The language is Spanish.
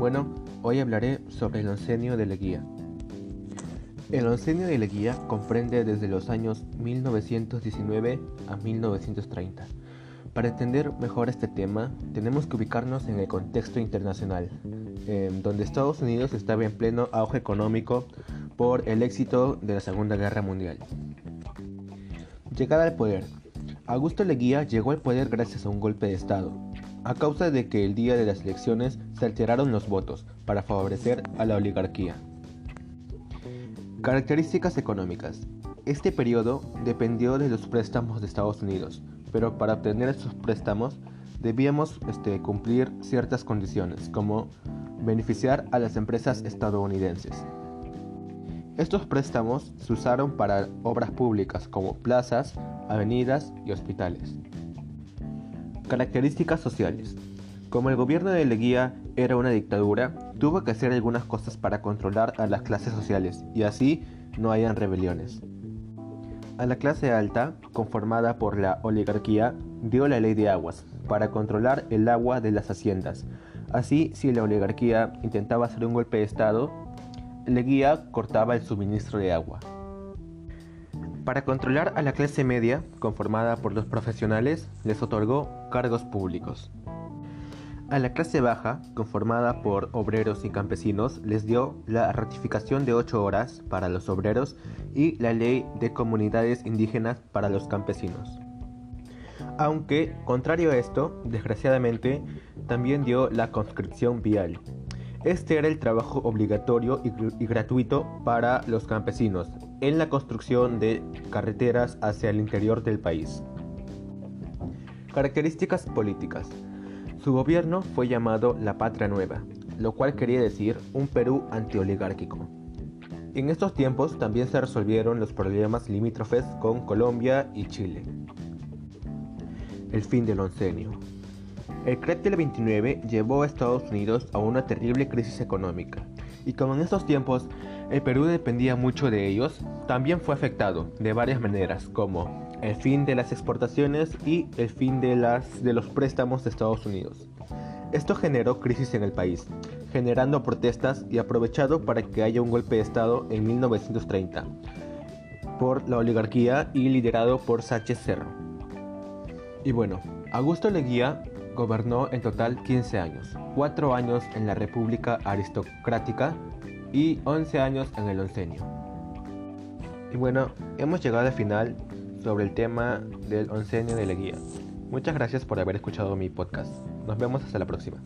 Bueno, hoy hablaré sobre el oncenio de Leguía. El oncenio de Leguía comprende desde los años 1919 a 1930. Para entender mejor este tema, tenemos que ubicarnos en el contexto internacional, donde Estados Unidos estaba en pleno auge económico por el éxito de la Segunda Guerra Mundial. Llegada al poder. Augusto Leguía llegó al poder gracias a un golpe de Estado, a causa de que el día de las elecciones se alteraron los votos para favorecer a la oligarquía. Características económicas. Este periodo dependió de los préstamos de Estados Unidos, pero para obtener esos préstamos debíamos este, cumplir ciertas condiciones, como beneficiar a las empresas estadounidenses. Estos préstamos se usaron para obras públicas como plazas, avenidas y hospitales. Características sociales. Como el gobierno de Leguía era una dictadura, tuvo que hacer algunas cosas para controlar a las clases sociales y así no hayan rebeliones. A la clase alta, conformada por la oligarquía, dio la ley de aguas para controlar el agua de las haciendas. Así, si la oligarquía intentaba hacer un golpe de Estado, Leguía cortaba el suministro de agua. Para controlar a la clase media, conformada por los profesionales, les otorgó cargos públicos. A la clase baja, conformada por obreros y campesinos, les dio la ratificación de 8 horas para los obreros y la ley de comunidades indígenas para los campesinos. Aunque, contrario a esto, desgraciadamente, también dio la conscripción vial. Este era el trabajo obligatorio y, gratuito para los campesinos en la construcción de carreteras hacia el interior del país. Características políticas. Su gobierno fue llamado la Patria Nueva, lo cual quería decir un Perú antioligárquico. En estos tiempos también se resolvieron los problemas limítrofes con Colombia y Chile. El fin del oncenio. El crack del 29 llevó a Estados Unidos a una terrible crisis económica, y como en estos tiempos el Perú dependía mucho de ellos, también fue afectado de varias maneras, como el fin de las exportaciones y el fin de, las, de los préstamos de Estados Unidos. Esto generó crisis en el país, generando protestas y aprovechado para que haya un golpe de Estado en 1930 por la oligarquía y liderado por Sánchez Cerro. Y bueno, Augusto Leguía gobernó en total 15 años, 4 años en la República Aristocrática y 11 años en el oncenio. Y bueno, hemos llegado al final sobre el tema del oncenio de Leguía. Muchas gracias por haber escuchado mi podcast. Nos vemos hasta la próxima.